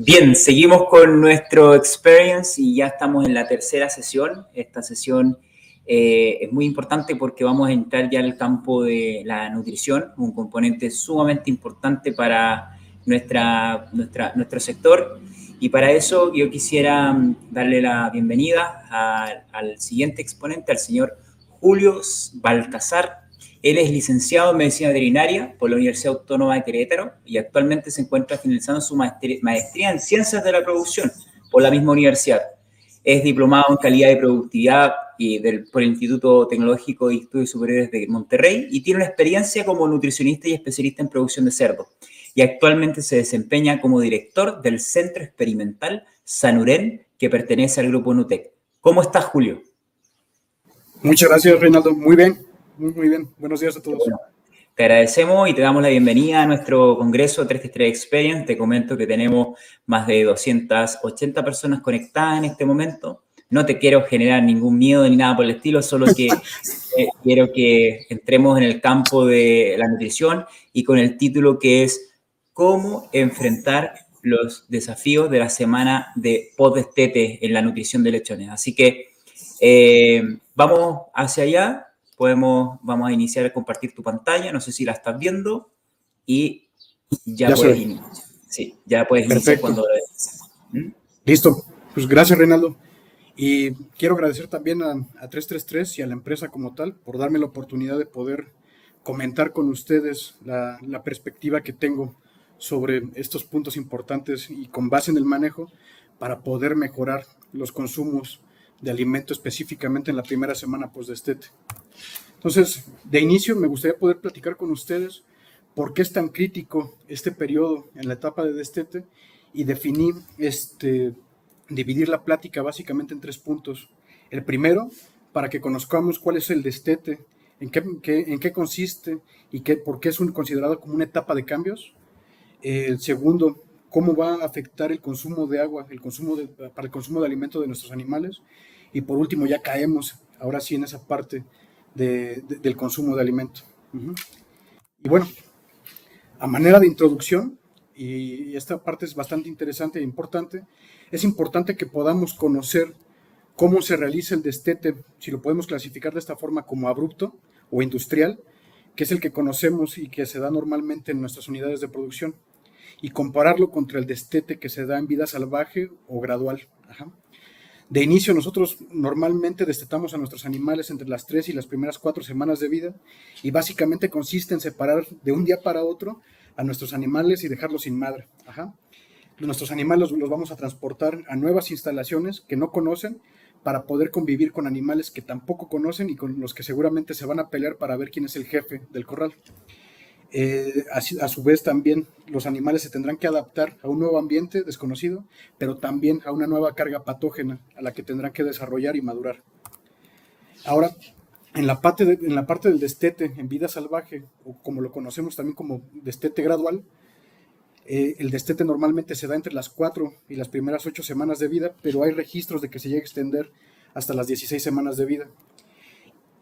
Bien, seguimos con nuestro experience y ya estamos en la tercera sesión. Esta sesión eh, es muy importante porque vamos a entrar ya al campo de la nutrición, un componente sumamente importante para nuestra, nuestro sector. Y para eso yo quisiera mm, darle la bienvenida al siguiente exponente, al señor Julio Baltasar él es licenciado en Medicina Veterinaria por la Universidad Autónoma de Querétaro y actualmente se encuentra finalizando su maestría en Ciencias de la Producción por la misma universidad. Es diplomado en Calidad y Productividad y del, por el Instituto Tecnológico de Estudios Superiores de Monterrey y tiene una experiencia como nutricionista y especialista en producción de cerdo. Y actualmente se desempeña como director del Centro Experimental Sanurén, que pertenece al grupo Nutec. ¿Cómo estás, Julio? Muchas gracias, Reinaldo. Muy bien. Muy, bien, buenos días a todos. te agradecemos y te damos la bienvenida a nuestro Congreso 333 Experience. Te comento que tenemos más de 280 personas conectadas en este momento. No te quiero generar ningún miedo ni nada por el estilo, solo que eh, quiero que entremos en el campo de la nutrición y con el título que es ¿Cómo enfrentar los desafíos de la semana de post-destete en la nutrición de lechones? Así que eh, vamos hacia allá podemos, vamos a iniciar a compartir tu pantalla, no sé si la estás viendo, y ya, puedes iniciar. Sí, ya puedes iniciar cuando lo ¿Mm? Listo, pues gracias Reinaldo. Y quiero agradecer también a, 333 y a la empresa como tal por darme la oportunidad de poder comentar con ustedes la, la perspectiva que tengo sobre estos puntos importantes y con base en el manejo para poder mejorar los consumos de alimento específicamente en la primera semana post-destete. Entonces, de inicio me gustaría poder platicar con ustedes por qué es tan crítico este periodo en la etapa de destete y definir, este, dividir la plática básicamente en tres puntos. El primero, para que conozcamos cuál es el destete, en qué, en qué consiste y qué, por qué es un, considerado como una etapa de cambios. El segundo, cómo va a afectar el consumo de agua, el consumo para el consumo de alimento de nuestros animales. Y por último, ya caemos ahora sí en esa parte del consumo de alimento. Y bueno, a manera de introducción, y esta parte es bastante interesante e importante, es importante que podamos conocer cómo se realiza el destete, si lo podemos clasificar de esta forma como abrupto o industrial, que es el que conocemos y que se da normalmente en nuestras unidades de producción, y compararlo contra el destete que se da en vida salvaje o gradual. De inicio, nosotros normalmente destetamos a nuestros animales entre las tres y las primeras cuatro semanas de vida y básicamente consiste en separar de un día para otro a nuestros animales y dejarlos sin madre. Nuestros animales los, vamos a transportar a nuevas instalaciones que no conocen para poder convivir con animales que tampoco conocen y con los que seguramente se van a pelear para ver quién es el jefe del corral. Eh, a, su vez también los animales se tendrán que adaptar a un nuevo ambiente desconocido, pero también a una nueva carga patógena a la que tendrán que desarrollar y madurar. Ahora, en la parte, del destete en vida salvaje, o como lo conocemos también como destete gradual, eh, el destete normalmente se da entre las 4 y las primeras 8 semanas de vida, pero hay registros de que se llega a extender hasta las 16 semanas de vida.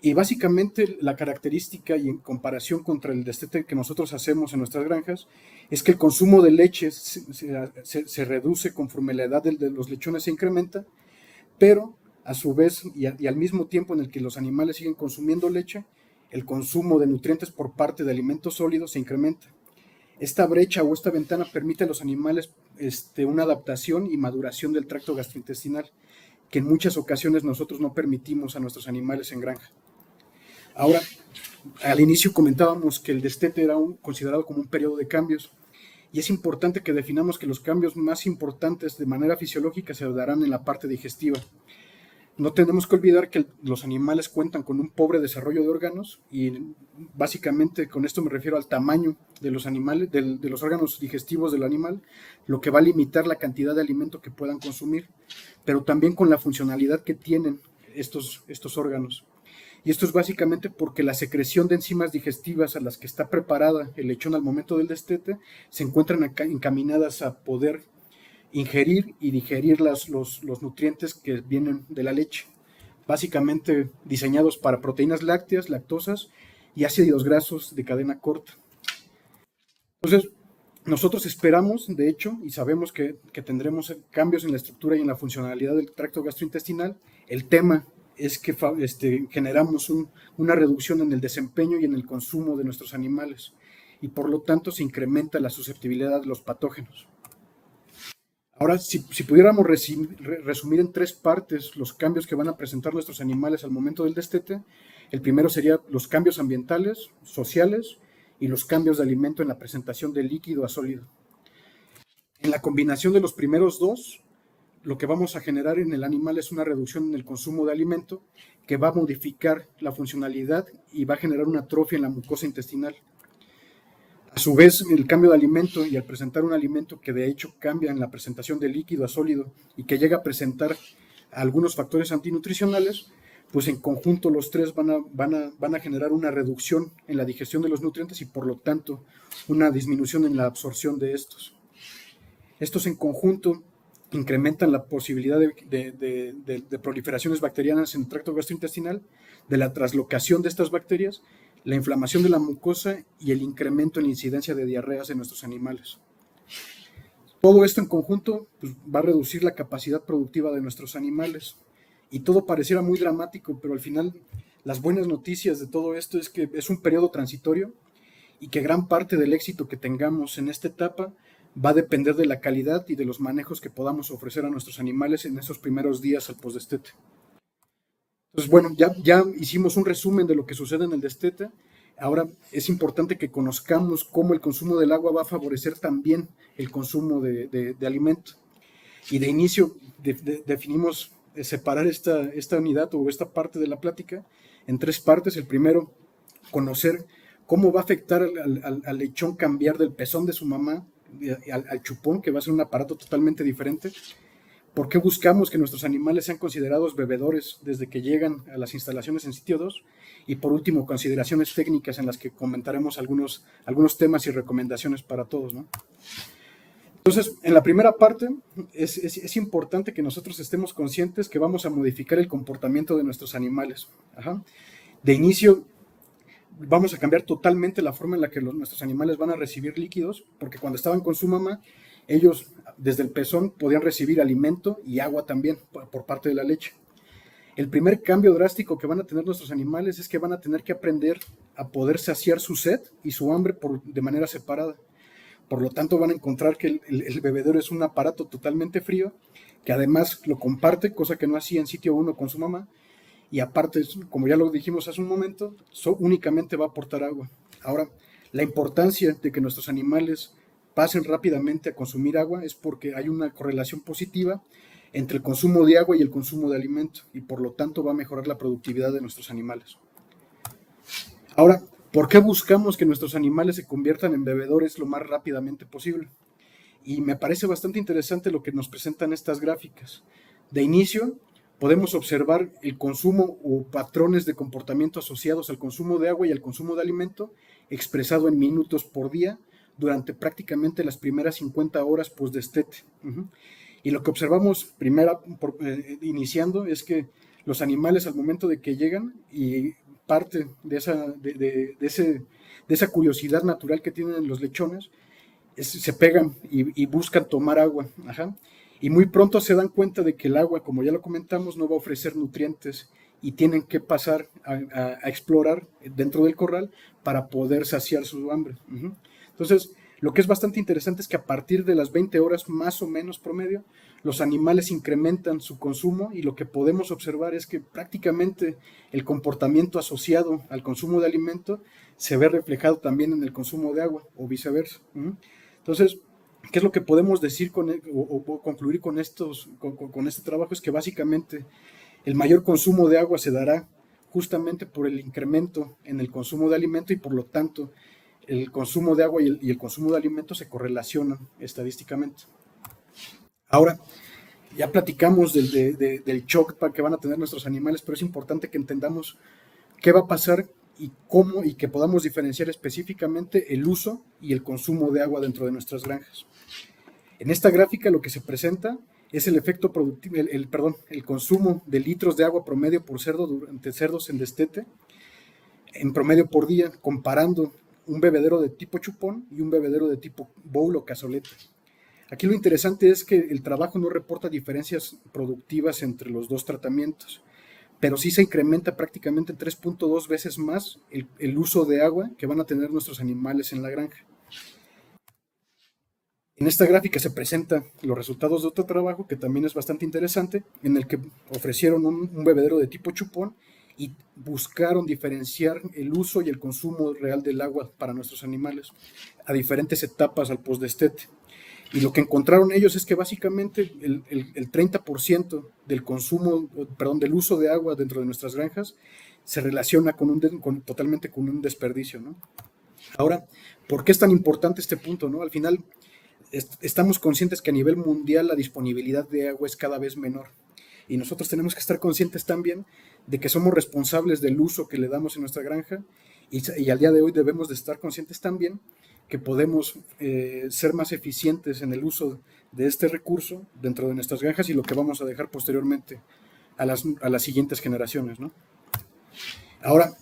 Y básicamente la característica y en comparación contra el destete que nosotros hacemos en nuestras granjas es que el consumo de leche se, reduce conforme la edad de, los lechones se incrementa, pero a su vez y, al mismo tiempo en el que los animales siguen consumiendo leche, el consumo de nutrientes por parte de alimentos sólidos se incrementa. Esta brecha o esta ventana permite a los animales este, una adaptación y maduración del tracto gastrointestinal que en muchas ocasiones nosotros no permitimos a nuestros animales en granja. Ahora, al inicio comentábamos que el destete era un, considerado como un periodo de cambios y es importante que definamos que los cambios más importantes de manera fisiológica se darán en la parte digestiva. No tenemos que olvidar que los animales cuentan con un pobre desarrollo de órganos y básicamente con esto me refiero al tamaño de los animales, de, los órganos digestivos del animal, lo que va a limitar la cantidad de alimento que puedan consumir, pero también con la funcionalidad que tienen estos, estos órganos. Y esto es básicamente porque la secreción de enzimas digestivas a las que está preparada el lechón al momento del destete se encuentran encaminadas a poder ingerir y digerir los, los nutrientes que vienen de la leche. Básicamente diseñados para proteínas lácteas, lactosas y ácidos grasos de cadena corta. Entonces, nosotros esperamos, de hecho, y sabemos que, tendremos cambios en la estructura y en la funcionalidad del tracto gastrointestinal. El tema es que este, generamos una reducción en el desempeño y en el consumo de nuestros animales y por lo tanto se incrementa la susceptibilidad de los patógenos. Ahora, si, pudiéramos resumir en tres partes los cambios que van a presentar nuestros animales al momento del destete, el primero sería los cambios ambientales, sociales y los cambios de alimento en la presentación de líquido a sólido. En la combinación de los primeros dos, lo que vamos a generar en el animal es una reducción en el consumo de alimento que va a modificar la funcionalidad y va a generar una atrofia en la mucosa intestinal. A su vez, el cambio de alimento y al presentar un alimento que de hecho cambia en la presentación de líquido a sólido y que llega a presentar algunos factores antinutricionales, pues en conjunto los tres van a, van, a, generar una reducción en la digestión de los nutrientes y por lo tanto una disminución en la absorción de estos. Estos en conjunto incrementan la posibilidad de, proliferaciones bacterianas en el tracto gastrointestinal, de la traslocación de estas bacterias la inflamación de la mucosa y el incremento en la incidencia de diarreas en nuestros animales. Todo esto en conjunto pues, va a reducir la capacidad productiva de nuestros animales. Y todo pareciera muy dramático, pero al final las buenas noticias de todo esto es que es un periodo transitorio y que gran parte del éxito que tengamos en esta etapa va a depender de la calidad y de los manejos que podamos ofrecer a nuestros animales en esos primeros días al postdestete. Entonces, bueno, ya, ya hicimos un resumen de lo que sucede en el destete. Ahora es importante que conozcamos cómo el consumo del agua va a favorecer también el consumo de, de, alimento. Y de inicio definimos separar esta, esta unidad o esta parte de la plática en tres partes. El primero, conocer cómo va a afectar al, lechón cambiar del pezón de su mamá al, chupón, que va a ser un aparato totalmente diferente. ¿Por qué buscamos que nuestros animales sean considerados bebedores desde que llegan a las instalaciones en sitio 2? Y por último, consideraciones técnicas en las que comentaremos algunos, algunos temas y recomendaciones para todos. Entonces, en la primera parte es, es, importante que nosotros estemos conscientes que vamos a modificar el comportamiento de nuestros animales. De inicio, vamos a cambiar totalmente la forma en la que los, nuestros animales van a recibir líquidos, porque cuando estaban con su mamá, ellos desde el pezón podían recibir alimento y agua también por parte de la leche. El primer cambio drástico que van a tener nuestros animales es que van a tener que aprender a poder saciar su sed y su hambre de manera separada. Por lo tanto, van a encontrar que el, bebedor es un aparato totalmente frío, que además lo comparte, cosa que no hacía en sitio 1 con su mamá, y aparte, como ya lo dijimos hace un momento, únicamente va a aportar agua. Ahora, la importancia de que nuestros animales pasen rápidamente a consumir agua es porque hay una correlación positiva entre el consumo de agua y el consumo de alimento y por lo tanto va a mejorar la productividad de nuestros animales. Ahora, ¿por qué buscamos que nuestros animales se conviertan en bebedores lo más rápidamente posible? Y me parece bastante interesante lo que nos presentan estas gráficas. De inicio, podemos observar el consumo o patrones de comportamiento asociados al consumo de agua y al consumo de alimento expresado en minutos por día durante prácticamente las primeras 50 horas post-destete. Y lo que observamos primera, eh, iniciando es que los animales al momento de que llegan y parte de esa, de, ese, de esa curiosidad natural que tienen los lechones, se pegan y, buscan tomar agua. Y muy pronto se dan cuenta de que el agua, como ya lo comentamos, no va a ofrecer nutrientes y tienen que pasar a, explorar dentro del corral para poder saciar su hambre. Entonces, lo que es bastante interesante es que a partir de las 20 horas más o menos promedio, los animales incrementan su consumo y lo que podemos observar es que prácticamente el comportamiento asociado al consumo de alimento se ve reflejado también en el consumo de agua o viceversa. Entonces, ¿qué es lo que podemos decir con, e, o, concluir con, estos, con este trabajo? Es que básicamente el mayor consumo de agua se dará justamente por el incremento en el consumo de alimento y por lo tanto el consumo de agua y el, consumo de alimentos se correlacionan estadísticamente. Ahora, ya platicamos del, del shock que van a tener nuestros animales, pero es importante que entendamos qué va a pasar y cómo y que podamos diferenciar específicamente el uso y el consumo de agua dentro de nuestras granjas. En esta gráfica lo que se presenta es el efecto productivo, el, perdón, el consumo de litros de agua promedio por cerdo durante cerdos en destete, en promedio por día, comparando un bebedero de tipo chupón y un bebedero de tipo bowl o cazoleta. Aquí lo interesante es que el trabajo no reporta diferencias productivas entre los dos tratamientos, pero sí se incrementa prácticamente 3.2 veces más el, uso de agua que van a tener nuestros animales en la granja. En esta gráfica se presentan los resultados de otro trabajo que también es bastante interesante, en el que ofrecieron un bebedero de tipo chupón y buscaron diferenciar el uso y el consumo real del agua para nuestros animales a diferentes etapas al postdestete. Y lo que encontraron ellos es que básicamente el, el, 30% del consumo, perdón, del uso de agua dentro de nuestras granjas se relaciona con un, con, totalmente con un desperdicio, ¿no? Ahora, ¿por qué es tan importante este punto, no? Al final, estamos conscientes que a nivel mundial la disponibilidad de agua es cada vez menor. Y nosotros tenemos que estar conscientes también de que somos responsables del uso que le damos en nuestra granja y, al día de hoy debemos de estar conscientes también que podemos eh, ser más eficientes en el uso de este recurso dentro de nuestras granjas y lo que vamos a dejar posteriormente a las, a las siguientes generaciones. ¿no? Ahora,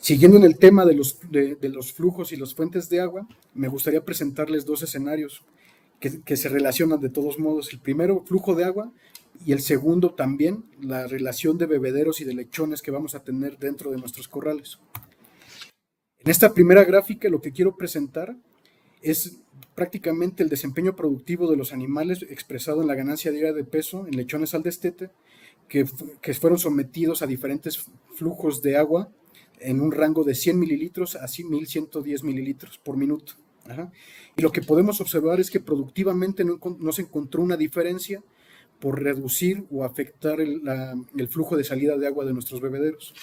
siguiendo en el tema de los, de, los flujos y las fuentes de agua, me gustaría presentarles dos escenarios que, que se relacionan de todos modos. El primero, flujo de agua, y el segundo también la relación de bebederos y de lechones que vamos a tener dentro de nuestros corrales. En esta primera gráfica lo que quiero presentar es prácticamente el desempeño productivo de los animales expresado en la ganancia diaria de peso en lechones al destete que, fueron sometidos a diferentes flujos de agua en un rango de 100 mililitros a 1110 mililitros por minuto. Y lo que podemos observar es que productivamente no, no se encontró una diferencia por reducir o afectar el, flujo de salida de agua de nuestros bebederos.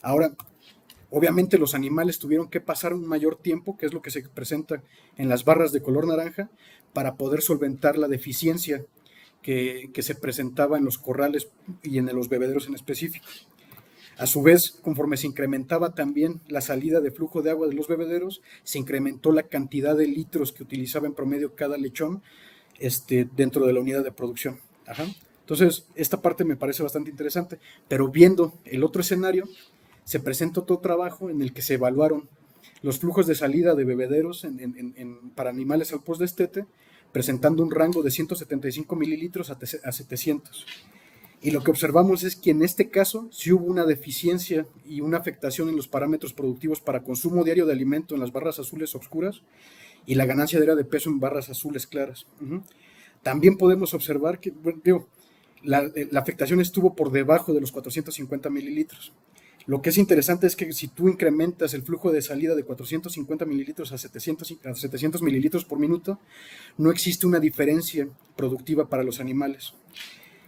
Ahora, obviamente los animales tuvieron que pasar un mayor tiempo, que es lo que se presenta en las barras de color naranja, para poder solventar la deficiencia que, que se presentaba en los corrales y en los bebederos en específico. A su vez, conforme se incrementaba también la salida de flujo de agua de los bebederos, se incrementó la cantidad de litros que utilizaba en promedio cada lechón este, dentro de la unidad de producción. Entonces, esta parte me parece bastante interesante, pero viendo el otro escenario, se presenta otro trabajo en el que se evaluaron los flujos de salida de bebederos para animales al post de estete, presentando un rango de 175 mililitros a, a 700. Y lo que observamos es que en este caso sí hubo una deficiencia y una afectación en los parámetros productivos para consumo diario de alimento en las barras azules oscuras y la ganancia diaria de peso en barras azules claras. También podemos observar que la, afectación estuvo por debajo de los 450 mililitros. Lo que es interesante es que si tú incrementas el flujo de salida de 450 mililitros a 700, a 700 mililitros por minuto, no existe una diferencia productiva para los animales.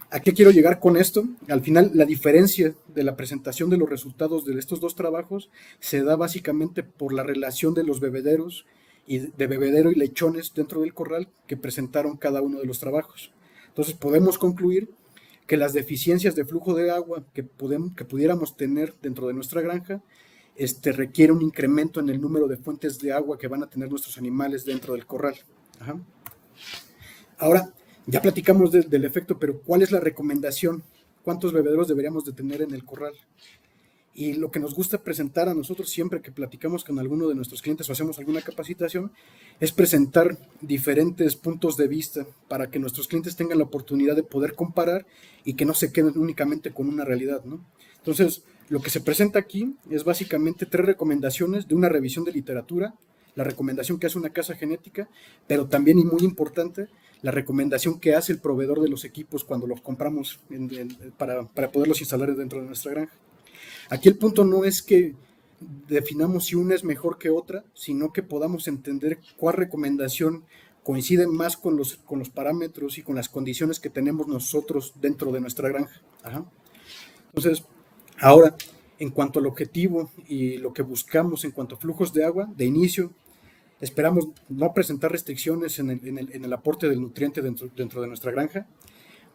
¿A qué quiero llegar con esto? Al final, la diferencia de la presentación de los resultados de estos dos trabajos se da básicamente por la relación de los bebederos y de bebedero y lechones dentro del corral que presentaron cada uno de los trabajos. Entonces podemos concluir que las deficiencias de flujo de agua que, podemos, que pudiéramos tener dentro de nuestra granja este, requiere un incremento en el número de fuentes de agua que van a tener nuestros animales dentro del corral. Ahora, ya platicamos del efecto, pero ¿cuál es la recomendación? ¿Cuántos bebederos deberíamos de tener en el corral? Y lo que nos gusta presentar a nosotros siempre que platicamos con alguno de nuestros clientes o hacemos alguna capacitación es presentar diferentes puntos de vista para que nuestros clientes tengan la oportunidad de poder comparar y que no se queden únicamente con una realidad. ¿no? Entonces, lo que se presenta aquí es básicamente tres recomendaciones de una revisión de literatura, la recomendación que hace una casa genética, pero también y muy importante, la recomendación que hace el proveedor de los equipos cuando los compramos para, para poderlos instalar dentro de nuestra granja. Aquí el punto no es que definamos si una es mejor que otra, sino que podamos entender cuál recomendación coincide más con los, con los parámetros y con las condiciones que tenemos nosotros dentro de nuestra granja. Entonces, ahora, en cuanto al objetivo y lo que buscamos en cuanto a flujos de agua, de inicio, esperamos no presentar restricciones en el, aporte del nutriente dentro, dentro de nuestra granja.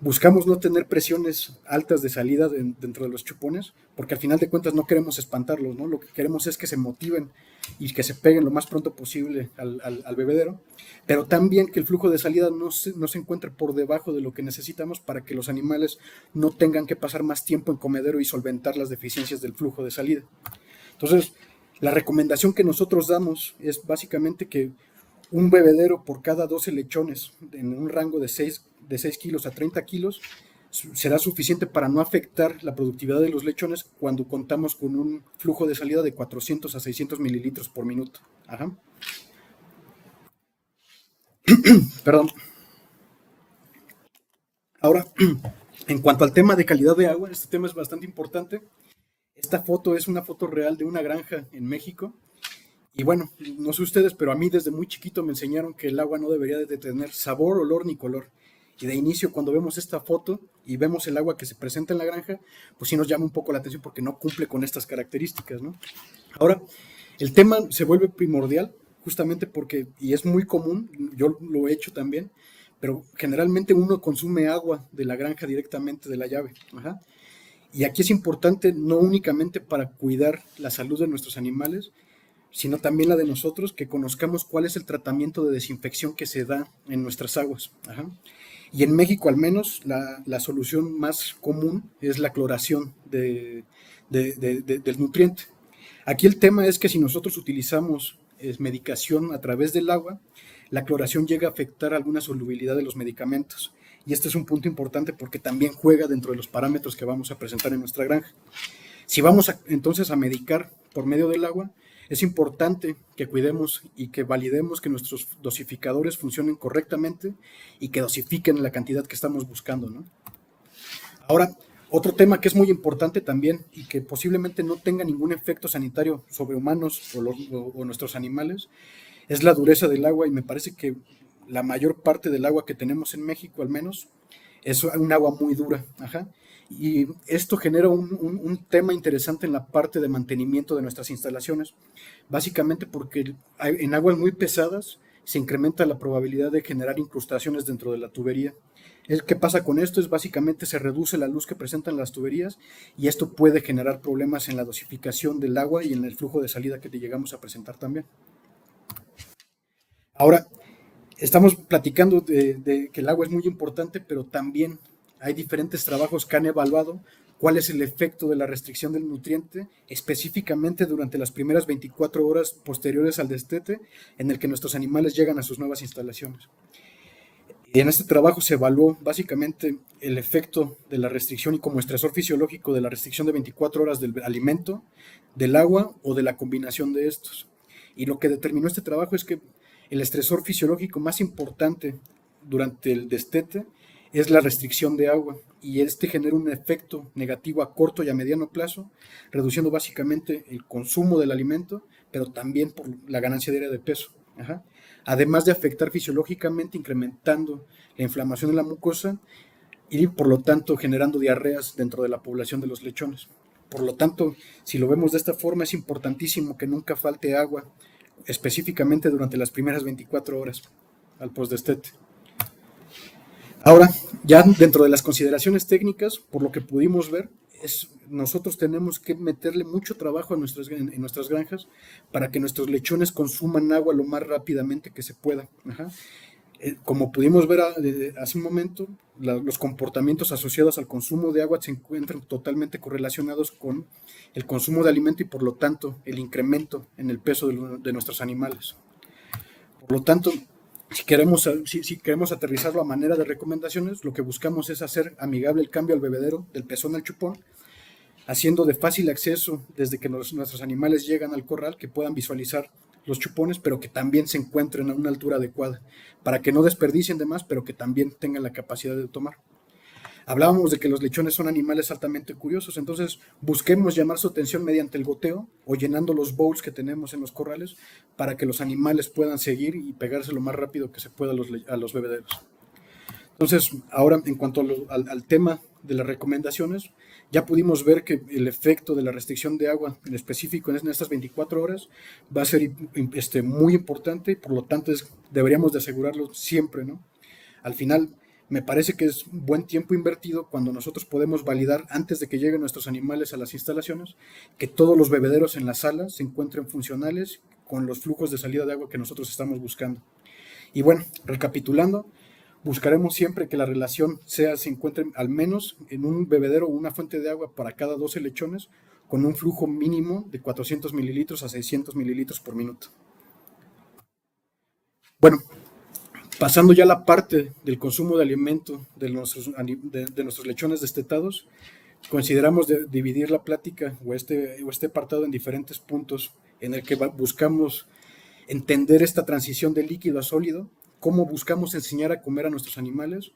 Buscamos no tener presiones altas de salida dentro de los chupones, porque al final de cuentas no queremos espantarlos, ¿no? Lo que queremos es que se motiven y que se peguen lo más pronto posible al, bebedero, pero también que el flujo de salida no se, no se encuentre por debajo de lo que necesitamos para que los animales no tengan que pasar más tiempo en comedero y solventar las deficiencias del flujo de salida. Entonces, La recomendación que nosotros damos es básicamente que un bebedero por cada 12 lechones en un rango de 6, de 6 kilos a 30 kilos será suficiente para no afectar la productividad de los lechones cuando contamos con un flujo de salida de 400 a 600 mililitros por minuto. Perdón. Ahora, en cuanto al tema de calidad de agua, este tema es bastante importante. Esta foto es una foto real de una granja en México. Y bueno, no sé ustedes, pero a mí desde muy chiquito me enseñaron que el agua no debería de tener sabor, olor ni color. Y de inicio, cuando vemos esta foto y vemos el agua que se presenta en la granja, pues sí nos llama un poco la atención porque no cumple con estas características, ¿no? Ahora, el tema se vuelve primordial justamente porque, y es muy común, yo lo he hecho también, pero generalmente uno consume agua de la granja directamente de la llave. Y aquí es importante no únicamente para cuidar la salud de nuestros animales, sino también la de nosotros, que conozcamos cuál es el tratamiento de desinfección que se da en nuestras aguas. Y en México al menos la, solución más común es la cloración del nutriente. Aquí el tema es que si nosotros utilizamos medicación a través del agua, la cloración llega a afectar alguna solubilidad de los medicamentos. Y este es un punto importante porque también juega dentro de los parámetros que vamos a presentar en nuestra granja. Si vamos entonces a medicar por medio del agua, es importante que cuidemos y que validemos que nuestros dosificadores funcionen correctamente y que dosifiquen la cantidad que estamos buscando. ¿no? Ahora, otro tema que es muy importante también y que posiblemente no tenga ningún efecto sanitario sobre humanos o nuestros animales es la dureza del agua y me parece que la mayor parte del agua que tenemos en México al menos es un agua muy dura. Y esto genera un, tema interesante en la parte de mantenimiento de nuestras instalaciones, básicamente porque en aguas muy pesadas se incrementa la probabilidad de generar incrustaciones dentro de la tubería. El que pasa con esto es básicamente se reduce la luz que presentan las tuberías y esto puede generar problemas en la dosificación del agua y en el flujo de salida que te llegamos a presentar también. Ahora, estamos platicando de, que el agua es muy importante, pero también hay diferentes trabajos que han evaluado cuál es el efecto de la restricción del nutriente, específicamente durante las primeras 24 horas posteriores al destete, en el que nuestros animales llegan a sus nuevas instalaciones. En este trabajo se evaluó básicamente el efecto de la restricción y como estresor fisiológico de la restricción de 24 horas del alimento, del agua o de la combinación de estos. Y lo que determinó este trabajo es que el estresor fisiológico más importante durante el destete es la restricción de agua y este genera un efecto negativo a corto y a mediano plazo, reduciendo básicamente el consumo del alimento, pero también por la ganancia diaria de peso. Además de afectar fisiológicamente, incrementando la inflamación de la mucosa y por lo tanto generando diarreas dentro de la población de los lechones. Por lo tanto, si lo vemos de esta forma, es importantísimo que nunca falte agua específicamente durante las primeras 24 horas al postdestete. Ahora, ya dentro de las consideraciones técnicas, por lo que pudimos ver, nosotros tenemos que meterle mucho trabajo a nuestras, en, nuestras granjas para que nuestros lechones consuman agua lo más rápidamente que se pueda. Eh, como pudimos ver hace un momento, los comportamientos asociados al consumo de agua se encuentran totalmente correlacionados con el consumo de alimento y por lo tanto el incremento en el peso de, nuestros animales. Por lo tanto, si queremos, si, queremos aterrizarlo a manera de recomendaciones, lo que buscamos es hacer amigable el cambio al bebedero del pezón al chupón, haciendo de fácil acceso desde que nuestros animales llegan al corral, que puedan visualizar los chupones, pero que también se encuentren a una altura adecuada, para que no desperdicien de más, pero que también tengan la capacidad de tomar. Hablábamos de que los lechones son animales altamente curiosos, entonces busquemos llamar su atención mediante el goteo o llenando los bowls que tenemos en los corrales para que los animales puedan seguir y pegarse lo más rápido que se pueda a los, bebederos. Entonces, ahora en cuanto al, tema de las recomendaciones, ya pudimos ver que el efecto de la restricción de agua en específico en estas 24 horas va a ser este, muy importante por lo tanto deberíamos de asegurarlo siempre, ¿no? Al final, me parece que es buen tiempo invertido cuando nosotros podemos validar antes de que lleguen nuestros animales a las instalaciones que todos los bebederos en la sala se encuentren funcionales con los flujos de salida de agua que nosotros estamos buscando. Y bueno, recapitulando, buscaremos siempre que la relación sea se encuentre al menos en un bebedero o una fuente de agua para cada 12 lechones con un flujo mínimo de 400 mililitros a 600 mililitros por minuto. Bueno, pasando ya la parte del consumo de alimento de nuestros, lechones destetados, consideramos dividir la plática este, o este apartado en diferentes puntos en el que buscamos entender esta transición de líquido a sólido, cómo buscamos enseñar a comer a nuestros animales,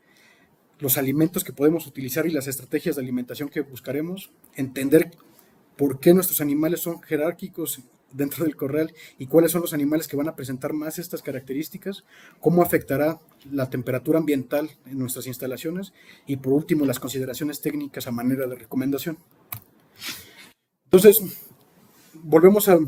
los alimentos que podemos utilizar y las estrategias de alimentación que buscaremos, entender por qué nuestros animales son jerárquicos dentro del corral y cuáles son los animales que van a presentar más estas características, cómo afectará la temperatura ambiental en nuestras instalaciones y por último las consideraciones técnicas a manera de recomendación. Entonces, volvemos a,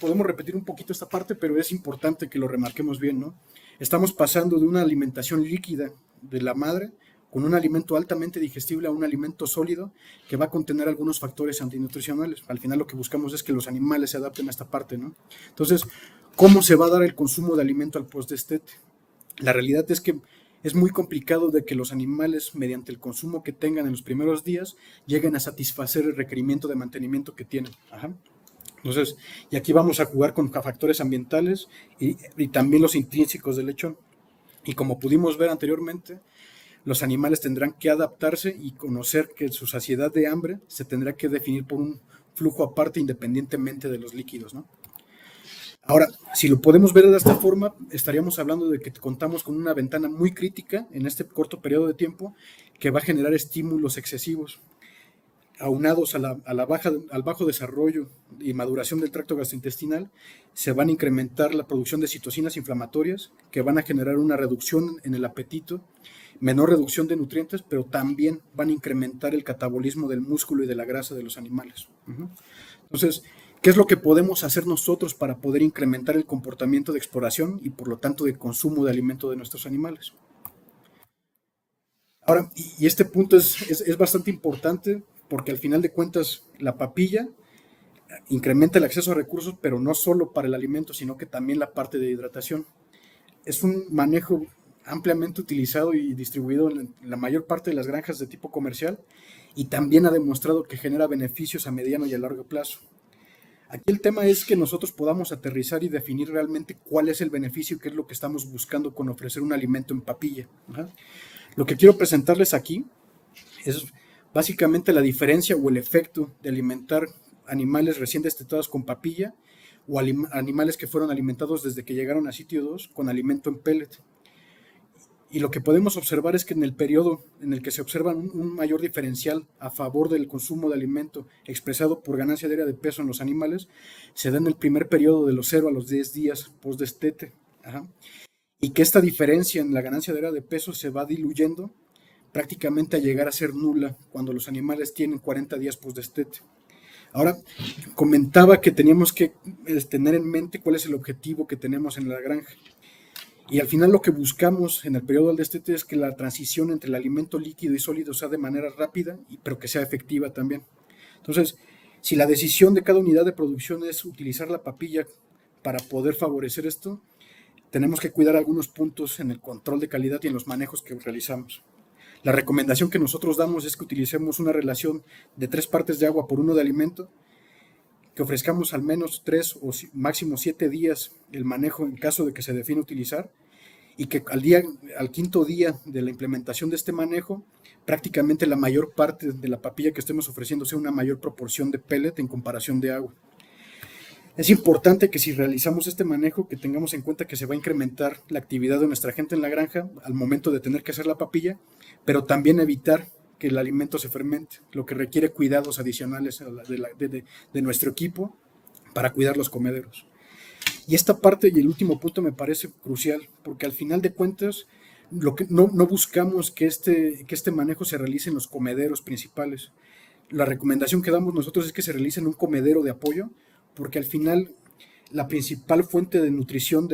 podemos repetir un poquito esta parte, pero es importante que lo remarquemos bien, ¿no? Estamos pasando de una alimentación líquida de la madre con un alimento altamente digestible a un alimento sólido que va a contener algunos factores antinutricionales. Al final lo que buscamos es que los animales se adapten a esta parte, ¿no? Entonces, ¿cómo se va a dar el consumo de alimento al post-destete? La realidad es que es muy complicado de que los animales, mediante el consumo que tengan en los primeros días, lleguen a satisfacer el requerimiento de mantenimiento que tienen. Entonces, y aquí vamos a jugar con factores ambientales y, y también los intrínsecos del lechón. Y como pudimos ver anteriormente, los animales tendrán que adaptarse y conocer que su saciedad de hambre se tendrá que definir por un flujo aparte independientemente de los líquidos, ¿no? Ahora, si lo podemos ver de esta forma, estaríamos hablando de que contamos con una ventana muy crítica en este corto periodo de tiempo que va a generar estímulos excesivos, aunados a la, baja, al bajo desarrollo y maduración del tracto gastrointestinal, se van a incrementar la producción de citocinas inflamatorias que van a generar una reducción en el apetito menor reducción de nutrientes, pero también van a incrementar el catabolismo del músculo y de la grasa de los animales. Entonces, ¿qué es lo que podemos hacer nosotros para poder incrementar el comportamiento de exploración y por lo tanto de consumo de alimento de nuestros animales? Ahora, y este punto es, es, bastante importante porque al final de cuentas la papilla incrementa el acceso a recursos, pero no solo para el alimento, sino que también la parte de hidratación. Es un manejo ampliamente utilizado y distribuido en la mayor parte de las granjas de tipo comercial y también ha demostrado que genera beneficios a mediano y a largo plazo. Aquí el tema es que nosotros podamos aterrizar y definir realmente cuál es el beneficio y qué es lo que estamos buscando con ofrecer un alimento en papilla. Lo que quiero presentarles aquí es básicamente la diferencia o el efecto de alimentar animales recién destetados con papilla o animales que fueron alimentados desde que llegaron a sitio 2 con alimento en pellet. Y lo que podemos observar es que en el periodo en el que se observa un, mayor diferencial a favor del consumo de alimento expresado por ganancia diaria de peso en los animales, se da en el primer periodo de los 0 a los 10 días post-destete. Y que esta diferencia en la ganancia diaria de peso se va diluyendo prácticamente a llegar a ser nula cuando los animales tienen 40 días post-destete. Ahora, comentaba que teníamos que eh, tener en mente cuál es el objetivo que tenemos en la granja. Y al final lo que buscamos en el periodo del destete es que la transición entre el alimento líquido y sólido sea de manera rápida, pero que sea efectiva también. Entonces, si la decisión de cada unidad de producción es utilizar la papilla para poder favorecer esto, tenemos que cuidar algunos puntos en el control de calidad y en los manejos que realizamos. La recomendación que nosotros damos es que utilicemos una relación de tres partes de agua por uno de alimento, que ofrezcamos al menos tres o máximo siete días el manejo en caso de que se define utilizar y que al, día, al quinto día de la implementación de este manejo, prácticamente la mayor parte de la papilla que estemos ofreciendo sea una mayor proporción de pellet en comparación de agua. Es importante que si realizamos este manejo, que tengamos en cuenta que se va a incrementar la actividad de nuestra gente en la granja al momento de tener que hacer la papilla, pero también evitar que el alimento se fermente, lo que requiere cuidados adicionales de, nuestro equipo para cuidar los comederos. Y esta parte y el último punto me parece crucial, porque al final de cuentas no, no, buscamos que este, que este manejo se realice en los comederos principales. La recomendación que damos nosotros es que se realice en un comedero de apoyo, porque al final la principal fuente de nutrición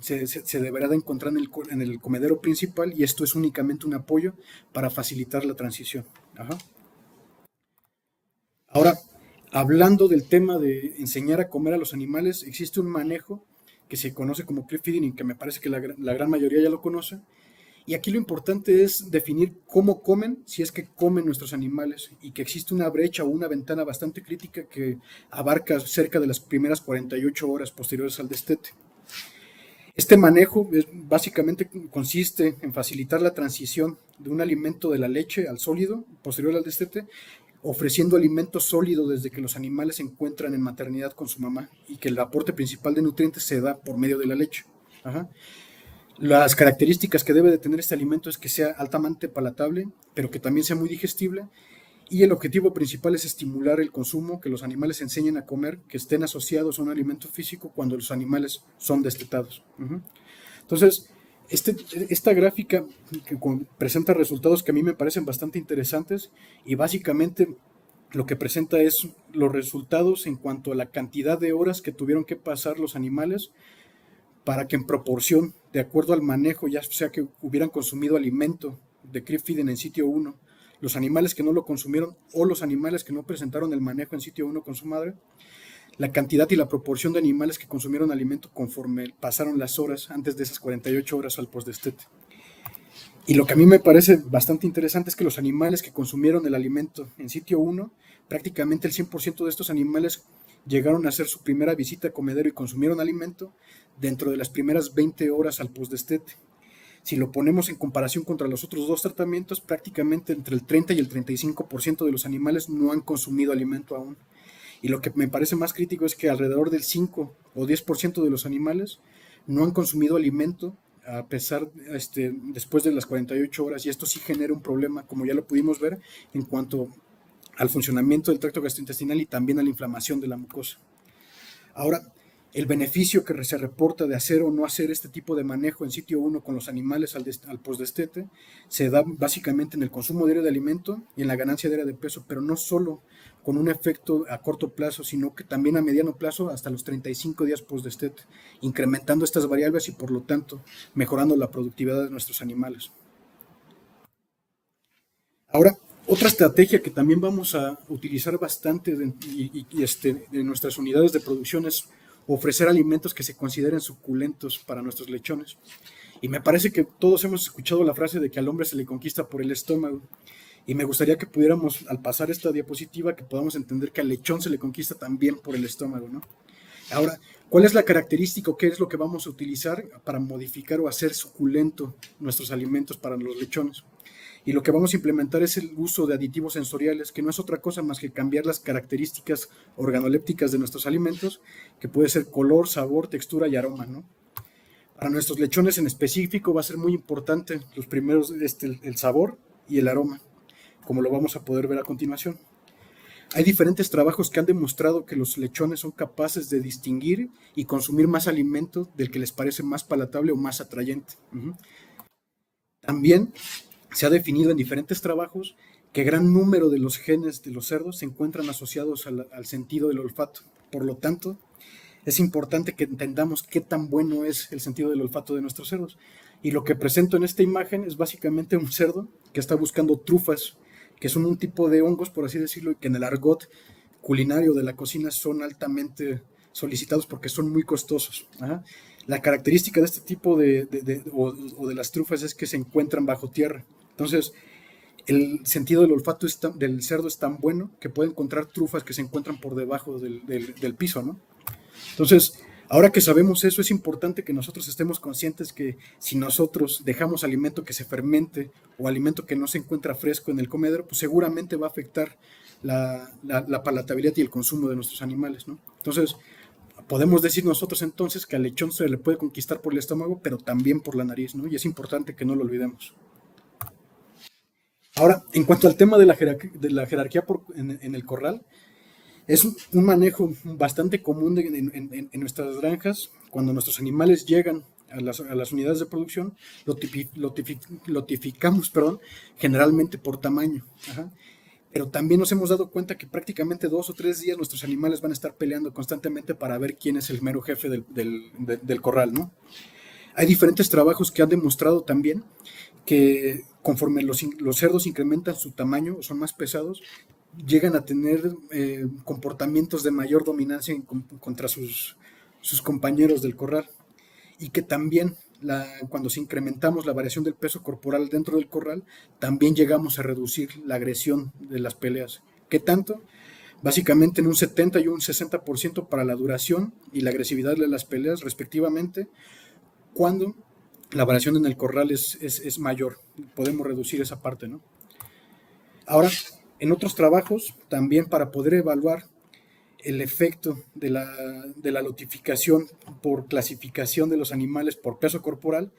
se, deberá de encontrar en el, comedero principal y esto es únicamente un apoyo para facilitar la transición. Ahora, hablando del tema de enseñar a comer a los animales, existe un manejo que se conoce como cliff feeding que me parece que la, gran mayoría ya lo conoce, Y aquí lo importante es definir cómo comen, si es que comen nuestros animales, y que existe una brecha o una ventana bastante crítica que abarca cerca de las primeras 48 horas posteriores al destete. Este manejo básicamente consiste en facilitar la transición de un alimento de la leche al sólido posterior al destete, ofreciendo alimento sólido desde que los animales se encuentran en maternidad con su mamá y que el aporte principal de nutrientes se da por medio de la leche. Ajá. Las características que debe de tener este alimento es que sea altamente palatable, pero que también sea muy digestible. Y el objetivo principal es estimular el consumo, que los animales enseñen a comer, que estén asociados a un alimento físico cuando los animales son destetados. Entonces, este, esta gráfica que presenta resultados que a mí me parecen bastante interesantes y básicamente lo que presenta es los resultados en cuanto a la cantidad de horas que tuvieron que pasar los animales para que en proporción, de acuerdo al manejo, ya sea que hubieran consumido alimento de Feeding en sitio 1, los animales que no lo consumieron o los animales que no presentaron el manejo en sitio 1 con su madre, la cantidad y la proporción de animales que consumieron alimento conforme pasaron las horas antes de esas 48 horas al postdestete. Y lo que a mí me parece bastante interesante es que los animales que consumieron el alimento en sitio 1, prácticamente el 100% de estos animales llegaron a hacer su primera visita a comedero y consumieron alimento dentro de las primeras 20 horas al postdestete. Si lo ponemos en comparación contra los otros dos tratamientos, prácticamente entre el 30 y el 35% de los animales no han consumido alimento aún. Y lo que me parece más crítico es que alrededor del 5 o 10% de los animales no han consumido alimento a pesar este, después de las 48 horas y esto sí genera un problema, como ya lo pudimos ver, en cuanto al funcionamiento del tracto gastrointestinal y también a la inflamación de la mucosa. Ahora, el beneficio que se reporta de hacer o no hacer este tipo de manejo en sitio 1 con los animales al, al postdestete se da básicamente en el consumo diario de alimento y en la ganancia diaria de peso, pero no solo con un efecto a corto plazo, sino que también a mediano plazo hasta los 35 días postdestete, incrementando estas variables y por lo tanto mejorando la productividad de nuestros animales. Ahora, otra estrategia que también vamos a utilizar bastante y, este, en nuestras unidades de producción es ofrecer alimentos que se consideren suculentos para nuestros lechones. Y me parece que todos hemos escuchado la frase de que al hombre se le conquista por el estómago. Y me gustaría que pudiéramos, al pasar esta diapositiva, que podamos entender que al lechón se le conquista también por el estómago, ¿no? Ahora, ¿cuál es la característica o qué es lo que vamos a utilizar para modificar o hacer suculento nuestros alimentos para los lechones? Y lo que vamos a implementar es el uso de aditivos sensoriales, que no es otra cosa más que cambiar las características organolépticas de nuestros alimentos, que puede ser color, sabor, textura y aroma, ¿no? Para nuestros lechones en específico va a ser muy importante los primeros, este, el sabor y el aroma, como lo vamos a poder ver a continuación. Hay diferentes trabajos que han demostrado que los lechones son capaces de distinguir y consumir más alimento del que les parece más palatable o más atrayente. También se ha definido en diferentes trabajos que gran número de los genes de los cerdos se encuentran asociados al, sentido del olfato. Por lo tanto, es importante que entendamos qué tan bueno es el sentido del olfato de nuestros cerdos. Y lo que presento en esta imagen es básicamente un cerdo que está buscando trufas, que son un tipo de hongos, por así decirlo, y que en el argot culinario de la cocina son altamente solicitados porque son muy costosos. La característica de este tipo de, o de las trufas es que se encuentran bajo tierra. Entonces, el sentido del olfato del cerdo es tan bueno que puede encontrar trufas que se encuentran por debajo del, piso, ¿no? Entonces, ahora que sabemos eso, es importante que nosotros estemos conscientes que si nosotros dejamos alimento que se fermente o alimento que no se encuentra fresco en el comedero, pues seguramente va a afectar la, la palatabilidad y el consumo de nuestros animales, ¿no? Entonces, podemos decir nosotros entonces que al lechón se le puede conquistar por el estómago, pero también por la nariz, ¿no? Y es importante que no lo olvidemos. Ahora, en cuanto al tema de la, jerarquía, en, el corral, es un, manejo bastante común en, nuestras granjas. Cuando nuestros animales llegan a las, unidades de producción, lo, tipificamos perdón, generalmente por tamaño. Pero también nos hemos dado cuenta que prácticamente dos o tres días nuestros animales van a estar peleando constantemente para ver quién es el mero jefe del, del corral. ¿no? Hay diferentes trabajos que han demostrado también que conforme los, cerdos incrementan su tamaño, son más pesados, llegan a tener eh, comportamientos de mayor dominancia contra sus, sus compañeros del corral. Y que también cuando se incrementamos la variación del peso corporal dentro del corral, también llegamos a reducir la agresión de las peleas. ¿Qué tanto? Básicamente en un 70 y un 60% para la duración y la agresividad de las peleas respectivamente, cuando la variación en el corral es, es, mayor. Podemos reducir esa parte, ¿no? Ahora, en otros trabajos, también para poder evaluar el efecto de la, de la, lotificación por clasificación de los animales por peso corporal,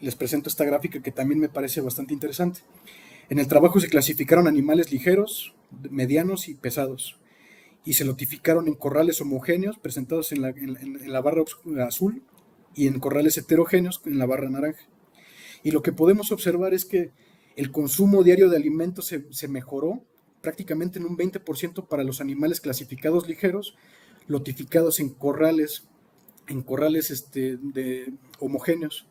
les presento esta gráfica que también me parece bastante interesante. En el trabajo se clasificaron animales ligeros, medianos y pesados, y se lotificaron en corrales homogéneos presentados en la, en la barra azul y en corrales heterogéneos en la barra naranja. Y lo que podemos observar es que el consumo diario de alimentos se, mejoró prácticamente en un 20% para los animales clasificados ligeros, lotificados en corrales, en corrales este, de homogéneos.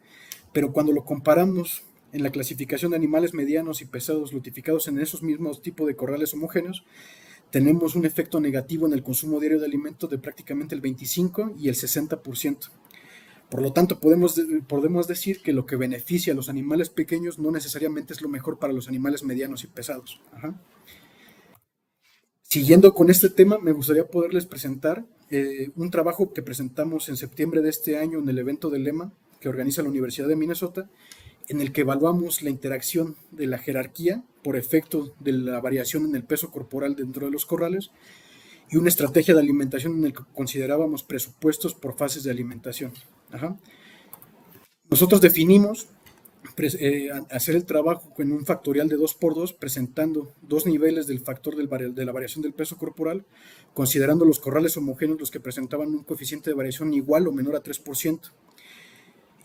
Pero cuando lo comparamos en la clasificación de animales medianos y pesados lotificados en esos mismos tipos de corrales homogéneos, tenemos un efecto negativo en el consumo diario de alimentos de prácticamente el 25 y el 60%. Por lo tanto, podemos, podemos decir que lo que beneficia a los animales pequeños no necesariamente es lo mejor para los animales medianos y pesados. Siguiendo con este tema, me gustaría poderles presentar eh, un trabajo que presentamos en septiembre de este año en el evento de Lema que organiza la Universidad de Minnesota, en el que evaluamos la interacción de la jerarquía por efecto de la variación en el peso corporal dentro de los corrales y una estrategia de alimentación en el que considerábamos presupuestos por fases de alimentación. Nosotros definimos eh, hacer el trabajo con un factorial de 2x2 presentando dos niveles del factor de la variación del peso corporal, considerando los corrales homogéneos los que presentaban un coeficiente de variación igual o menor a 3%,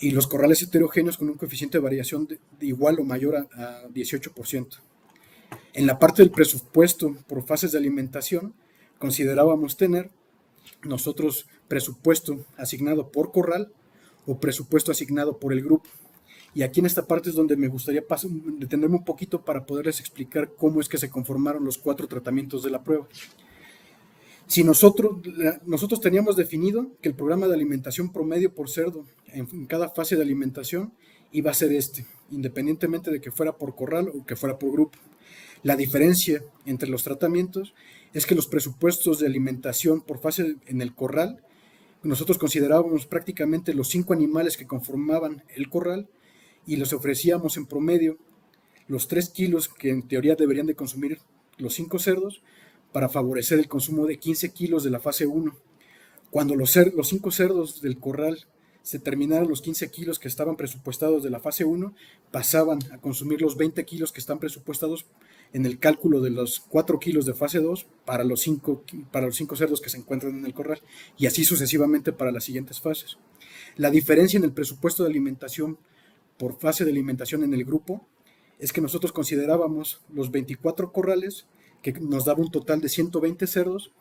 y los corrales heterogéneos con un coeficiente de variación de, igual o mayor a 18%. En la parte del presupuesto por fases de alimentación, considerábamos tener nosotros presupuesto asignado por corral o presupuesto asignado por el grupo. Y aquí en esta parte es donde me gustaría detenerme un poquito para poderles explicar cómo es que se conformaron los cuatro tratamientos de la prueba. Si nosotros, nosotros teníamos definido que el programa de alimentación promedio por cerdo en cada fase de alimentación iba a ser este, independientemente de que fuera por corral o que fuera por grupo. La diferencia entre los tratamientos es que los presupuestos de alimentación por fase en el corral, nosotros considerábamos prácticamente los cinco animales que conformaban el corral y les ofrecíamos en promedio los tres kilos que en teoría deberían de consumir los cinco cerdos para favorecer el consumo de 15 kilos de la fase 1. Cuando los, los cinco cerdos del corral se terminaron los 15 kilos que estaban presupuestados de la fase 1, pasaban a consumir los 20 kilos que están presupuestados en el cálculo de los 4 kilos de fase 2 para los 5 para los cinco cerdos que se encuentran en el corral y así sucesivamente para las siguientes fases. La diferencia en el presupuesto de alimentación por fase de alimentación en el grupo es que nosotros considerábamos los 24 corrales que nos daba un total de 120 cerdos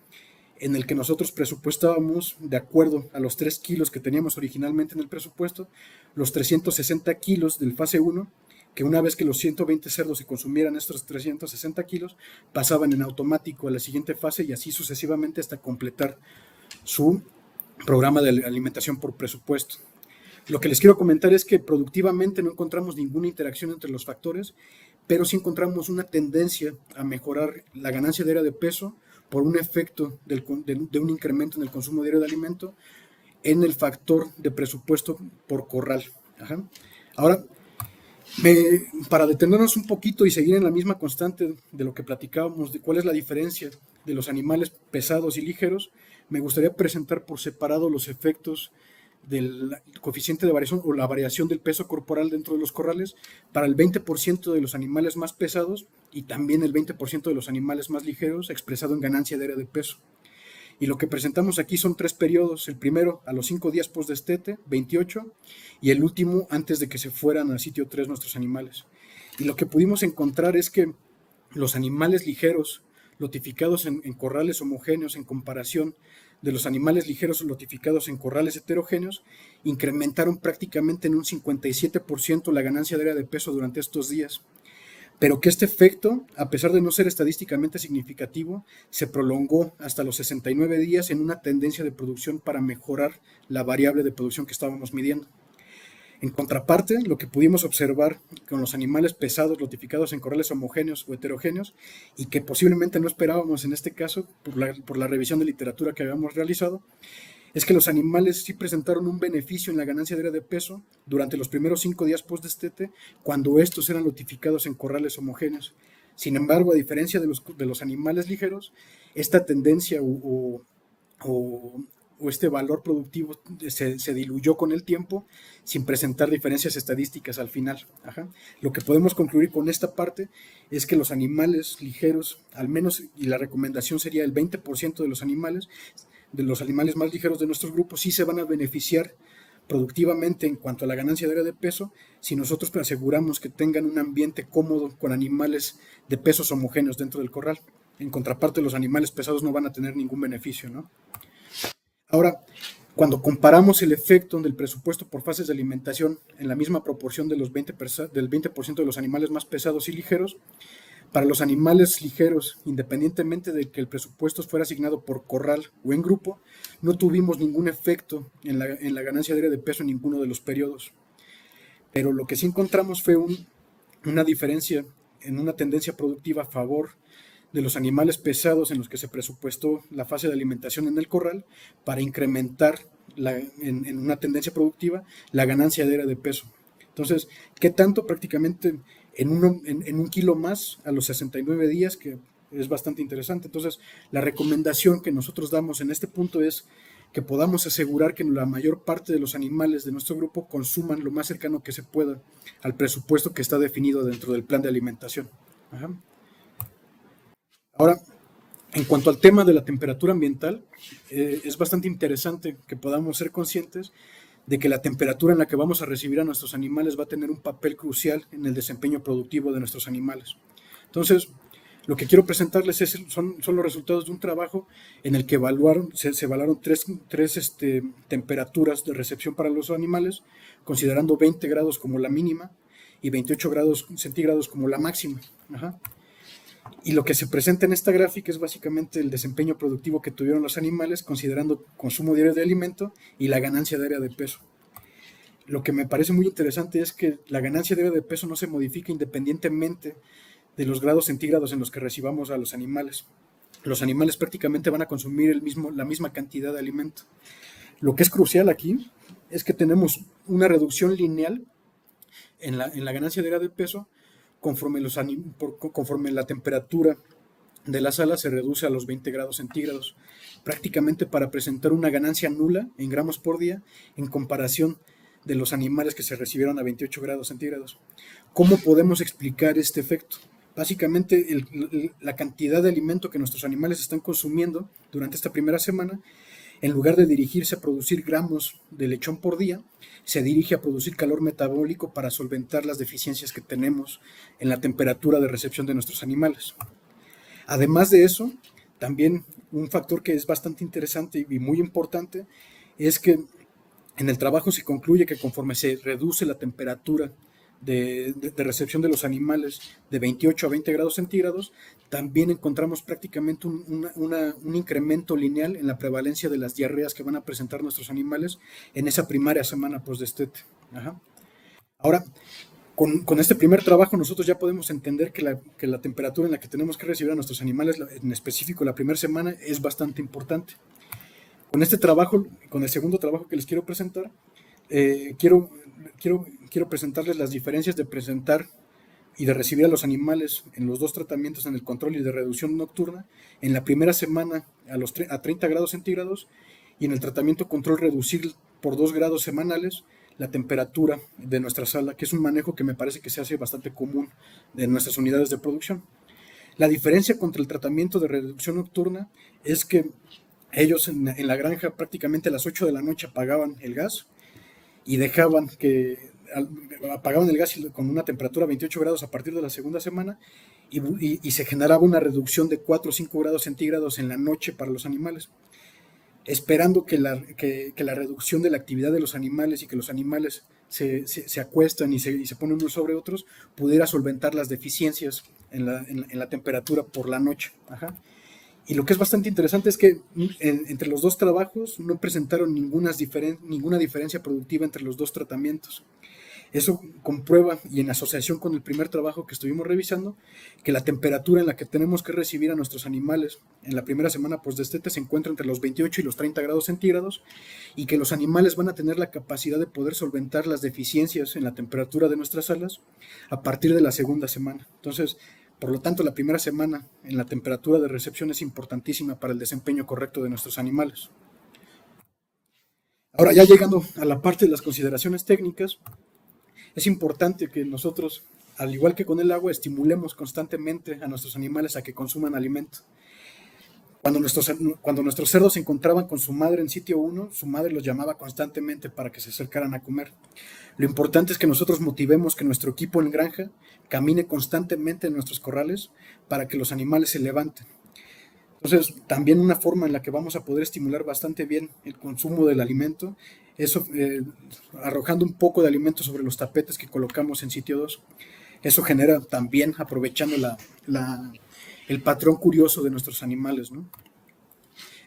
en el que nosotros presupuestábamos, de acuerdo a los 3 kilos que teníamos originalmente en el presupuesto, los 360 kilos del fase 1 que una vez que los 120 cerdos se consumieran estos 360 kilos, pasaban en automático a la siguiente fase y así sucesivamente hasta completar su programa de alimentación por presupuesto. Lo que les quiero comentar es que productivamente no encontramos ninguna interacción entre los factores, pero sí encontramos una tendencia a mejorar la ganancia diaria de peso por un efecto de, un incremento en el consumo diario de alimento en el factor de presupuesto por corral. Ahora, para detenernos un poquito y seguir en la misma constante de lo que platicábamos, de cuál es la diferencia de los animales pesados y ligeros, me gustaría presentar por separado los efectos del coeficiente de variación o la variación del peso corporal dentro de los corrales para el 20% de los animales más pesados y también el 20% de los animales más ligeros expresado en ganancia de área de peso. Y lo que presentamos aquí son tres periodos. El primero a los cinco días post destete, 28, y el último antes de que se fueran al sitio 3 nuestros animales. Y lo que pudimos encontrar es que los animales ligeros lotificados en corrales homogéneos en comparación de los animales ligeros lotificados en corrales heterogéneos incrementaron prácticamente en un 57% la ganancia de área de peso durante estos días pero que este efecto, a pesar de no ser estadísticamente significativo, se prolongó hasta los 69 días en una tendencia de producción para mejorar la variable de producción que estábamos midiendo. En contraparte, lo que pudimos observar con los animales pesados notificados en corrales homogéneos o heterogéneos y que posiblemente no esperábamos en este caso por la, revisión de literatura que habíamos realizado, es que los animales sí presentaron un beneficio en la ganancia de peso durante los primeros cinco días post-destete cuando estos eran notificados en corrales homogéneos. Sin embargo, a diferencia de los animales ligeros, esta tendencia o, este valor productivo se, diluyó con el tiempo sin presentar diferencias estadísticas al final. Lo que podemos concluir con esta parte es que los animales ligeros, al menos, y la recomendación sería el 20% de los animales, de los animales más ligeros de nuestros grupos, sí se van a beneficiar productivamente en cuanto a la ganancia de peso si nosotros aseguramos que tengan un ambiente cómodo con animales de pesos homogéneos dentro del corral. En contraparte, los animales pesados no van a tener ningún beneficio, ¿no? Ahora, cuando comparamos el efecto del presupuesto por fases de alimentación en la misma proporción de los 20 del 20% de los animales más pesados y ligeros, para los animales ligeros, independientemente de que el presupuesto fuera asignado por corral o en grupo, no tuvimos ningún efecto en la, ganancia de peso en ninguno de los periodos. Pero lo que sí encontramos fue una diferencia en una tendencia productiva a favor de los animales pesados en los que se presupuestó la fase de alimentación en el corral para incrementar en, en, una tendencia productiva la ganancia de peso. Entonces, ¿qué tanto prácticamente en, en, un kilo más a los 69 días, que es bastante interesante. Entonces, la recomendación que nosotros damos en este punto es que podamos asegurar que la mayor parte de los animales de nuestro grupo consuman lo más cercano que se pueda al presupuesto que está definido dentro del plan de alimentación. Ahora, en cuanto al tema de la temperatura ambiental, eh, es bastante interesante que podamos ser conscientes de que la temperatura en la que vamos a recibir a nuestros animales va a tener un papel crucial en el desempeño productivo de nuestros animales. Entonces, lo que quiero presentarles son, son, los resultados de un trabajo en el que evaluaron, se, evaluaron tres, tres este, temperaturas de recepción para los animales, considerando 20 grados como la mínima y 28 grados centígrados como la máxima. Y lo que se presenta en esta gráfica es básicamente el desempeño productivo que tuvieron los animales considerando consumo diario de alimento y la ganancia diaria de peso. Lo que me parece muy interesante es que la ganancia diaria de peso no se modifica independientemente de los grados centígrados en los que recibamos a los animales. Los animales prácticamente van a consumir el mismo, la misma cantidad de alimento. Lo que es crucial aquí es que tenemos una reducción lineal en la, en la ganancia diaria de peso conforme, los, la temperatura de la sala se reduce a los 20 grados centígrados, prácticamente para presentar una ganancia nula en gramos por día en comparación de los animales que se recibieron a 28 grados centígrados. ¿Cómo podemos explicar este efecto? Básicamente la cantidad de alimento que nuestros animales están consumiendo durante esta primera semana en lugar de dirigirse a producir gramos de lechón por día, se dirige a producir calor metabólico para solventar las deficiencias que tenemos en la temperatura de recepción de nuestros animales. Además de eso, también un factor que es bastante interesante y muy importante es que en el trabajo se concluye que conforme se reduce la temperatura de, recepción de los animales de 28 a 20 grados centígrados, también encontramos prácticamente un, incremento lineal en la prevalencia de las diarreas que van a presentar nuestros animales en esa primaria semana post-destete. Ahora, con, este primer trabajo nosotros ya podemos entender que la, que la, temperatura en la que tenemos que recibir a nuestros animales, en específico la primera semana, es bastante importante. Con este trabajo, con el segundo trabajo que les quiero presentar, eh, quiero, quiero, quiero presentarles las diferencias de presentar y de recibir a los animales en los dos tratamientos en el control y de reducción nocturna en la primera semana a, los a 30 grados centígrados y en el tratamiento control reducir por 2 grados semanales la temperatura de nuestra sala, que es un manejo que me parece que se hace bastante común en nuestras unidades de producción. La diferencia contra el tratamiento de reducción nocturna es que ellos en, en la granja prácticamente a las 8 de la noche apagaban el gas y dejaban que apagaban el gas con una temperatura de 28 grados a partir de la segunda semana y, se generaba una reducción de 4 o 5 grados centígrados en la noche para los animales, esperando que la, que, la reducción de la actividad de los animales y que los animales se, se, acuestan y se, y se, ponen unos sobre otros pudiera solventar las deficiencias en la, en, la temperatura por la noche. Y lo que es bastante interesante es que entre los dos trabajos no presentaron ninguna, ninguna diferencia productiva entre los dos tratamientos. Eso comprueba, y en asociación con el primer trabajo que estuvimos revisando, que la temperatura en la que tenemos que recibir a nuestros animales en la primera semana post-destete se encuentra entre los 28 y los 30 grados centígrados, y que los animales van a tener la capacidad de poder solventar las deficiencias en la temperatura de nuestras alas a partir de la segunda semana. Entonces, por lo tanto, la primera semana en la temperatura de recepción es importantísima para el desempeño correcto de nuestros animales. Ahora, ya llegando a la parte de las consideraciones técnicas, es importante que nosotros, al igual que con el agua, estimulemos constantemente a nuestros animales a que consuman alimento. Cuando nuestros, cuando nuestros cerdos se encontraban con su madre en sitio 1, su madre los llamaba constantemente para que se acercaran a comer. Lo importante es que nosotros motivemos que nuestro equipo en granja camine constantemente en nuestros corrales para que los animales se levanten. Entonces, también una forma en la que vamos a poder estimular bastante bien el consumo del alimento es eh, arrojando un poco de alimento sobre los tapetes que colocamos en sitio 2. Eso genera también, aprovechando el patrón curioso de nuestros animales.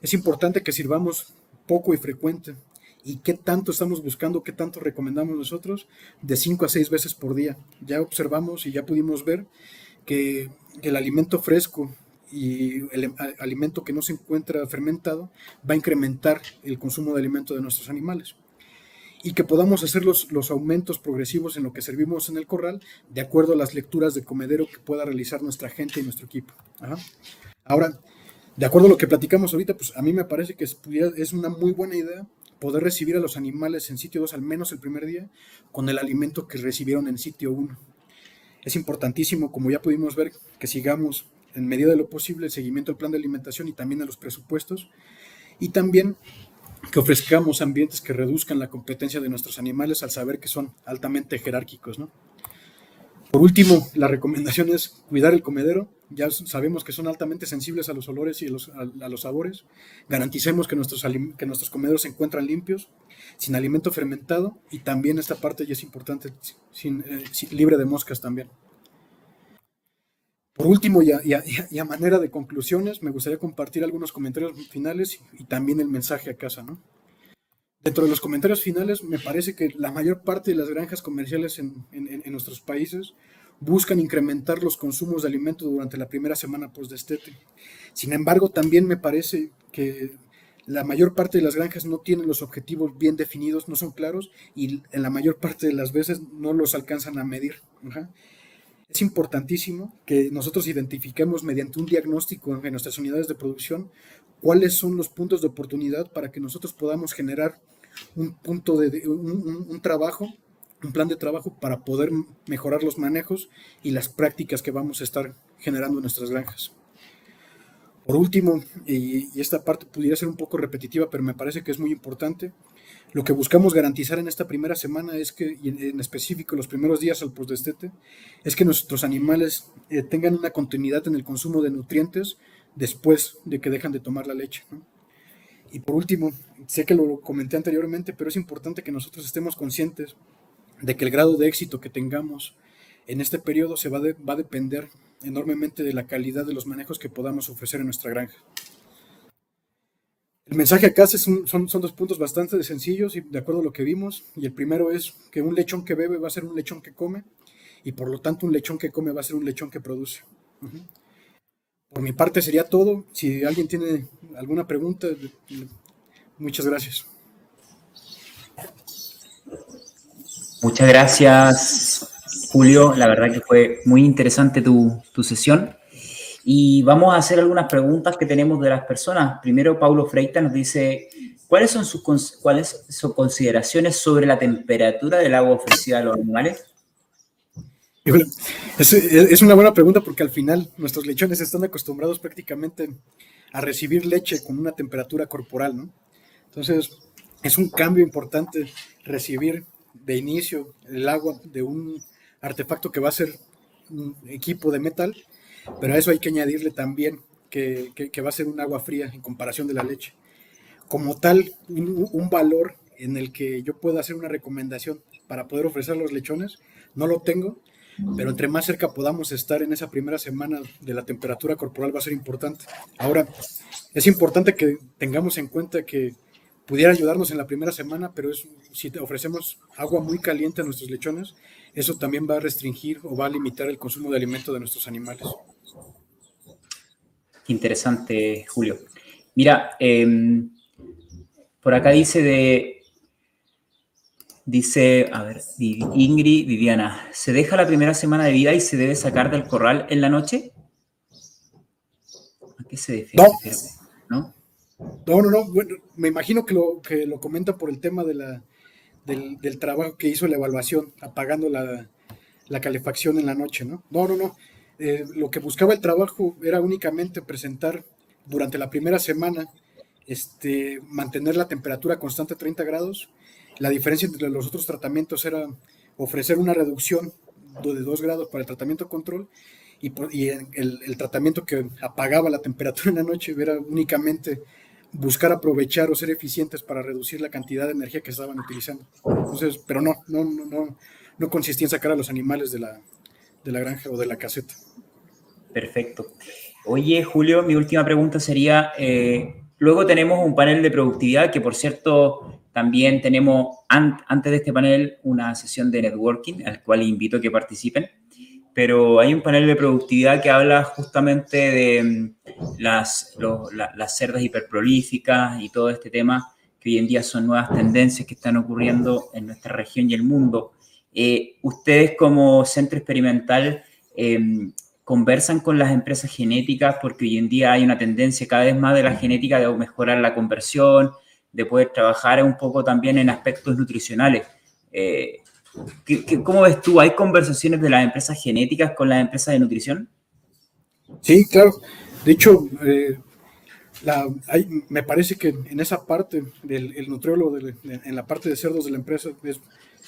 Es importante que sirvamos poco y frecuente. ¿Y qué tanto estamos buscando, qué tanto recomendamos nosotros? De 5 a 6 veces por día. Ya observamos y ya pudimos ver que el alimento fresco y el alimento que no se encuentra fermentado va a incrementar el consumo de alimento de nuestros animales y que podamos hacer los, los, aumentos progresivos en lo que servimos en el corral de acuerdo a las lecturas de comedero que pueda realizar nuestra gente y nuestro equipo. Ahora, de acuerdo a lo que platicamos ahorita, pues a mí me parece que es, una muy buena idea poder recibir a los animales en sitio 2 al menos el primer día con el alimento que recibieron en sitio 1. Es importantísimo, como ya pudimos ver, que sigamos en medida de lo posible el seguimiento del plan de alimentación y también a los presupuestos. Y también que ofrezcamos ambientes que reduzcan la competencia de nuestros animales al saber que son altamente jerárquicos. ¿no? Por último, la recomendación es cuidar el comedero. Ya sabemos que son altamente sensibles a los olores y a los, sabores. Garanticemos que nuestros, que nuestros comederos se encuentran limpios, sin alimento fermentado y también esta parte ya es importante, sin, eh, libre de moscas también. Por último, y a, manera de conclusiones, me gustaría compartir algunos comentarios finales y, también el mensaje a casa. Dentro de los comentarios finales, me parece que la mayor parte de las granjas comerciales en, nuestros países buscan incrementar los consumos de alimentos durante la primera semana post-destete. Sin embargo, también me parece que la mayor parte de las granjas no tienen los objetivos bien definidos, no son claros y en la mayor parte de las veces no los alcanzan a medir es importantísimo que nosotros identifiquemos mediante un diagnóstico en nuestras unidades de producción cuáles son los puntos de oportunidad para que nosotros podamos generar un punto de un, trabajo, un plan de trabajo para poder mejorar los manejos y las prácticas que vamos a estar generando en nuestras granjas. Por último, y, y esta parte pudiera ser un poco repetitiva, pero me parece que es muy importante, lo que buscamos garantizar en esta primera semana es que, y en específico los primeros días al postdestete, es que nuestros animales eh, tengan una continuidad en el consumo de nutrientes después de que dejan de tomar la leche. Y por último, sé que lo comenté anteriormente, pero es importante que nosotros estemos conscientes de que el grado de éxito que tengamos en este periodo se va, va a depender enormemente de la calidad de los manejos que podamos ofrecer en nuestra granja. El mensaje acá son, son, dos puntos bastante sencillos y de acuerdo a lo que vimos. Y el primero es que un lechón que bebe va a ser un lechón que come y por lo tanto un lechón que come va a ser un lechón que produce. Por mi parte sería todo. Si alguien tiene alguna pregunta, muchas gracias. Muchas gracias, Julio. La verdad que fue muy interesante tu sesión. Y vamos a hacer algunas preguntas que tenemos de las personas. Primero, Paulo Freita nos dice, ¿cuáles son sus, cuáles sus consideraciones sobre la temperatura del agua ofrecida a los animales? Es, una buena pregunta porque al final nuestros lechones están acostumbrados prácticamente a recibir leche con una temperatura corporal, ¿no? Entonces, es un cambio importante recibir de inicio el agua de un artefacto que va a ser un equipo de metal pero a eso hay que añadirle también que, va a ser un agua fría en comparación de la leche. Como tal, un, valor en el que yo pueda hacer una recomendación para poder ofrecer los lechones, no lo tengo, pero entre más cerca podamos estar en esa primera semana de la temperatura corporal va a ser importante. Ahora, es importante que tengamos en cuenta que pudiera ayudarnos en la primera semana, pero es, si ofrecemos agua muy caliente a nuestros lechones, eso también va a restringir o va a limitar el consumo de alimento de nuestros animales. Qué interesante, Julio. Mira, em, por acá dice de, dice, a ver, Ingrid, Viviana, ¿se deja la primera semana de vida y se debe sacar del corral en la noche? ¿A qué se defiende? No. ¿no? No, no, Bueno, me imagino que lo, que lo comenta por el tema de la, del, trabajo que hizo la evaluación, apagando la, calefacción en la noche, ¿no? No, no, no. Eh, lo que buscaba el trabajo era únicamente presentar durante la primera semana, este, mantener la temperatura constante a 30 grados. La diferencia entre los otros tratamientos era ofrecer una reducción de 2 grados para el tratamiento control y, y el, el, tratamiento que apagaba la temperatura en la noche era únicamente buscar aprovechar o ser eficientes para reducir la cantidad de energía que estaban utilizando. Entonces, pero no, no, no, no, consistía en sacar a los animales de la, de la granja o de la caseta. Perfecto. Oye, Julio, mi última pregunta sería, eh, luego tenemos un panel de productividad que, por cierto, también tenemos antes de este panel una sesión de networking al cual invito que participen pero hay un panel de productividad que habla justamente de mm, las, las cerdas hiperprolíficas y todo este tema, que hoy en día son nuevas tendencias que están ocurriendo en nuestra región y el mundo. Eh, ustedes como centro experimental em, conversan con las empresas genéticas porque hoy en día hay una tendencia cada vez más de la genética de mejorar la conversión, de poder trabajar un poco también en aspectos nutricionales. Eh, cómo ves tú? ¿Hay conversaciones de las empresas genéticas con las empresas de nutrición? Sí, claro. De hecho, eh, me parece que en esa parte del nutriólogo, en la parte de cerdos de la empresa, es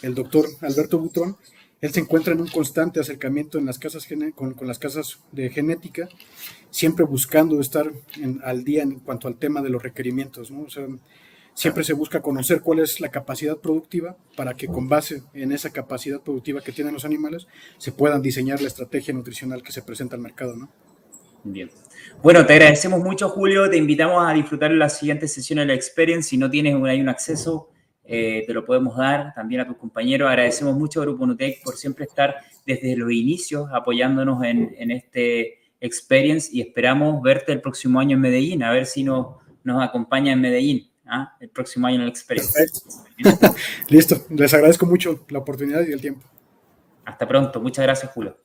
el doctor Alberto Butrón. Él se encuentra en un constante acercamiento en las casas con, las casas de genética, siempre buscando estar al día en cuanto al tema de los requerimientos. ¿no? Siempre se busca conocer cuál es la capacidad productiva para que con base en esa capacidad productiva que tienen los animales se puedan diseñar la estrategia nutricional que se presenta al mercado, ¿no? Bien. Bueno, te agradecemos mucho, Julio. Te invitamos a disfrutar la siguiente sesión de la Experience. Si no tienes ahí un acceso, eh, te lo podemos dar también a tus compañeros. Agradecemos mucho a Grupo Nutec por siempre estar desde los inicios apoyándonos en, en este Experience y esperamos verte el próximo año en Medellín, a ver si nos, nos acompaña en Medellín. ¿ah? el próximo año en el Experience. Listo, les agradezco mucho la oportunidad y el tiempo. Hasta pronto, muchas gracias Julio.